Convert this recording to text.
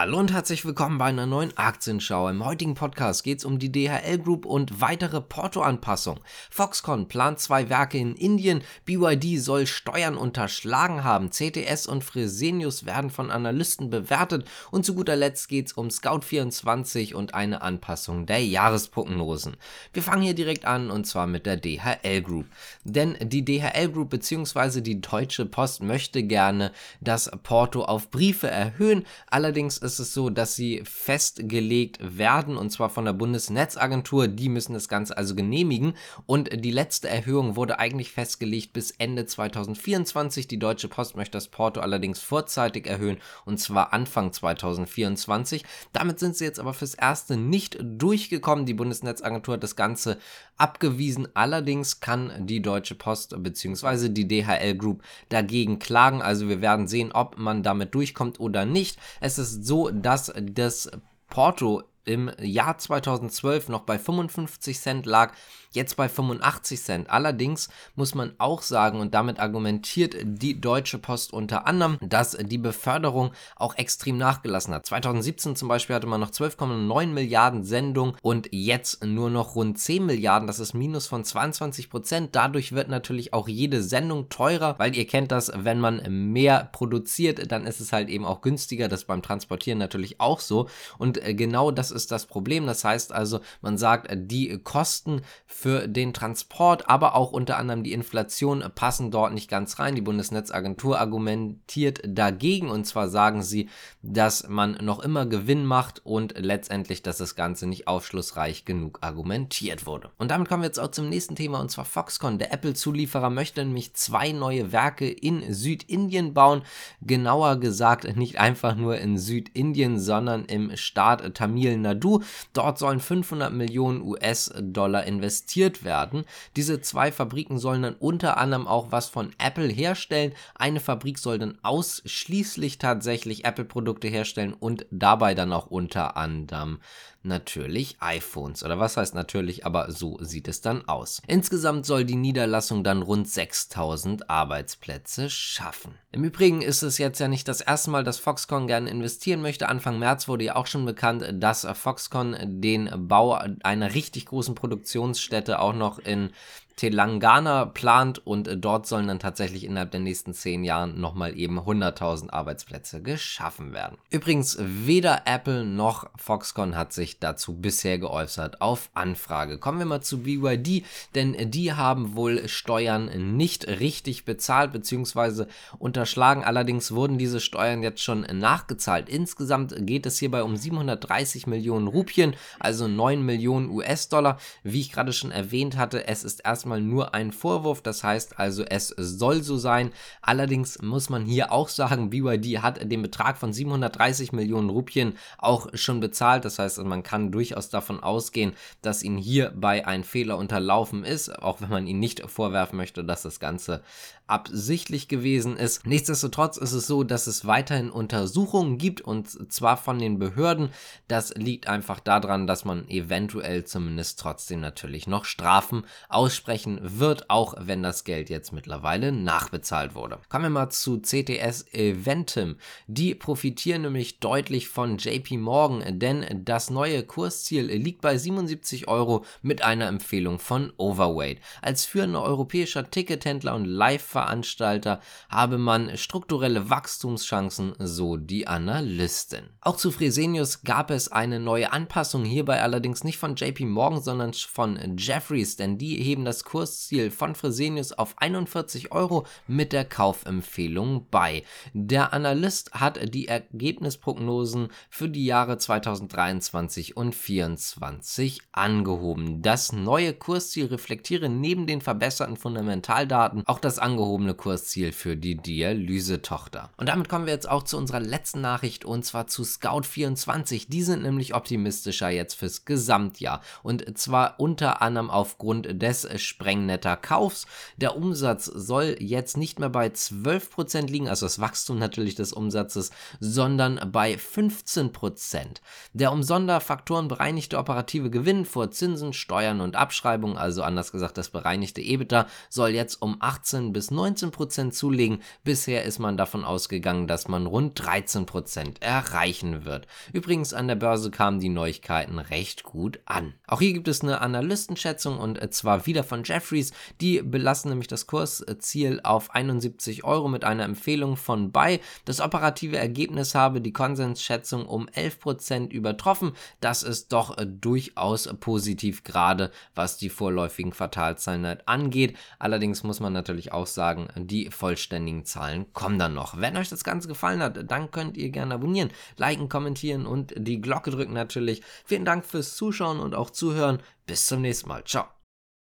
Hallo und herzlich willkommen bei einer neuen Aktienschau. Im heutigen Podcast geht es um die DHL Group und weitere Porto-Anpassungen. Foxconn plant zwei Werke in Indien, BYD soll Steuern unterschlagen haben, CTS und Fresenius werden von Analysten bewertet und zu guter Letzt geht es um Scout24 und eine Anpassung der Jahresprognosen. Wir fangen hier direkt an und zwar mit der DHL Group. Denn die DHL Group bzw. die Deutsche Post möchte gerne das Porto auf Briefe erhöhen, allerdings ist es so, dass sie festgelegt werden und zwar von der Bundesnetzagentur. Die müssen das Ganze also genehmigen und die letzte Erhöhung wurde eigentlich festgelegt bis Ende 2024. Die Deutsche Post möchte das Porto allerdings vorzeitig erhöhen und zwar Anfang 2024. Damit sind sie jetzt aber fürs Erste nicht durchgekommen. Die Bundesnetzagentur hat das Ganze abgewiesen. Allerdings kann die Deutsche Post bzw. die DHL Group dagegen klagen. Also wir werden sehen, ob man damit durchkommt oder nicht. Es ist so, dass das Porto im Jahr 2012 noch bei 55 Cent lag, jetzt bei 85 Cent. Allerdings muss man auch sagen, und damit argumentiert die Deutsche Post unter anderem, dass die Beförderung auch extrem nachgelassen hat. 2017 zum Beispiel hatte man noch 12,9 Milliarden Sendungen und jetzt nur noch rund 10 Milliarden. Das ist Minus von 22 Prozent. Dadurch wird natürlich auch jede Sendung teurer, weil ihr kennt das, wenn man mehr produziert, dann ist es halt eben auch günstiger. Das beim Transportieren natürlich auch so. Und äh, genau das ist das Problem. Das heißt also, man sagt, die Kosten für den Transport, aber auch unter anderem die Inflation passen dort nicht ganz rein. Die Bundesnetzagentur argumentiert dagegen und zwar sagen sie, dass man noch immer Gewinn macht und letztendlich, dass das Ganze nicht aufschlussreich genug argumentiert wurde. Und damit kommen wir jetzt auch zum nächsten Thema und zwar Foxconn. Der Apple-Zulieferer möchte nämlich zwei neue Werke in Südindien bauen. Genauer gesagt nicht einfach nur in Südindien, sondern im Staat Tamil Nadu. Dort sollen 500 Millionen US-Dollar investiert werden. Diese zwei Fabriken sollen dann unter anderem auch was von Apple herstellen. Eine Fabrik soll dann ausschließlich tatsächlich Apple-Produkte herstellen und dabei dann auch unter anderem natürlich iPhones. Oder was heißt natürlich, aber so sieht es dann aus. Insgesamt soll die Niederlassung dann rund 6000 Arbeitsplätze schaffen. Im Übrigen ist es jetzt ja nicht das erste Mal, dass Foxconn gerne investieren möchte. Anfang März wurde ja auch schon bekannt, dass Foxconn den Bau einer richtig großen Produktionsstätte auch noch in Telangana plant und äh, dort sollen dann tatsächlich innerhalb der nächsten zehn Jahren nochmal eben 100.000 Arbeitsplätze geschaffen werden. Übrigens, weder Apple noch Foxconn hat sich dazu bisher geäußert auf Anfrage. Kommen wir mal zu BYD, denn die haben wohl Steuern nicht richtig bezahlt bzw. unterschlagen. Allerdings wurden diese Steuern jetzt schon nachgezahlt. Insgesamt geht es hierbei um 730 Millionen Rupien, also 9 Millionen US-Dollar. Wie ich gerade schon erwähnt hatte, es ist erstmal erstmal nur ein Vorwurf, das heißt also, es soll so sein. Allerdings muss man hier auch sagen, BYD hat den Betrag von 730 Millionen Rupien auch schon bezahlt. Das heißt, man kann durchaus davon ausgehen, dass ihnen hierbei ein Fehler unterlaufen ist, auch wenn man ihnen nicht vorwerfen möchte, dass das Ganze absichtlich gewesen ist. Nichtsdestotrotz ist es so, dass es weiterhin Untersuchungen gibt und zwar von den Behörden. Das liegt einfach daran, dass man eventuell zumindest trotzdem natürlich noch Strafen aussprechen sprechen wird, auch wenn das Geld jetzt mittlerweile nachbezahlt wurde. Kommen wir mal zu CTS Eventim. Die profitieren nämlich deutlich von JP Morgan, denn das neue Kursziel liegt bei 77 Euro mit einer Empfehlung von Overweight. Als führender europäischer Tickethändler und Live-Veranstalter habe man strukturelle Wachstumschancen, so die Analystin. Auch zu Fresenius gab es eine neue Anpassung, hierbei allerdings nicht von JP Morgan, sondern von Jeffries, denn die heben das Kursziel von Fresenius auf 41 Euro mit der Kaufempfehlung bei. Der Analyst hat die Ergebnisprognosen für die Jahre 2023 und 2024 angehoben. Das neue Kursziel reflektiere neben den verbesserten Fundamentaldaten auch das angehobene Kursziel für die Dialysetochter. Und damit kommen wir jetzt auch zu unserer letzten Nachricht und zwar zu Scout24. Die sind nämlich optimistischer jetzt fürs Gesamtjahr und zwar unter anderem aufgrund des sprengnetter Kaufs. Der Umsatz soll jetzt nicht mehr bei 12% liegen, also das Wachstum natürlich des Umsatzes, sondern bei 15%. Der um Sonderfaktoren bereinigte operative Gewinn vor Zinsen, Steuern und Abschreibungen, also anders gesagt das bereinigte EBITDA, soll jetzt um 18 bis 19% zulegen. Bisher ist man davon ausgegangen, dass man rund 13% erreichen wird. Übrigens an der Börse kamen die Neuigkeiten recht gut an. Auch hier gibt es eine Analystenschätzung und zwar wieder von Jeffries. Die belassen nämlich das Kursziel auf 71 Euro mit einer Empfehlung von Buy. Das operative Ergebnis habe die Konsensschätzung um 11% übertroffen. Das ist doch durchaus positiv, gerade was die vorläufigen Quartalzahlen halt angeht. Allerdings muss man natürlich auch sagen, die vollständigen Zahlen kommen dann noch. Wenn euch das Ganze gefallen hat, dann könnt ihr gerne abonnieren, liken, kommentieren und die Glocke drücken natürlich. Vielen Dank fürs Zuschauen und auch Zuhören. Bis zum nächsten Mal. Ciao.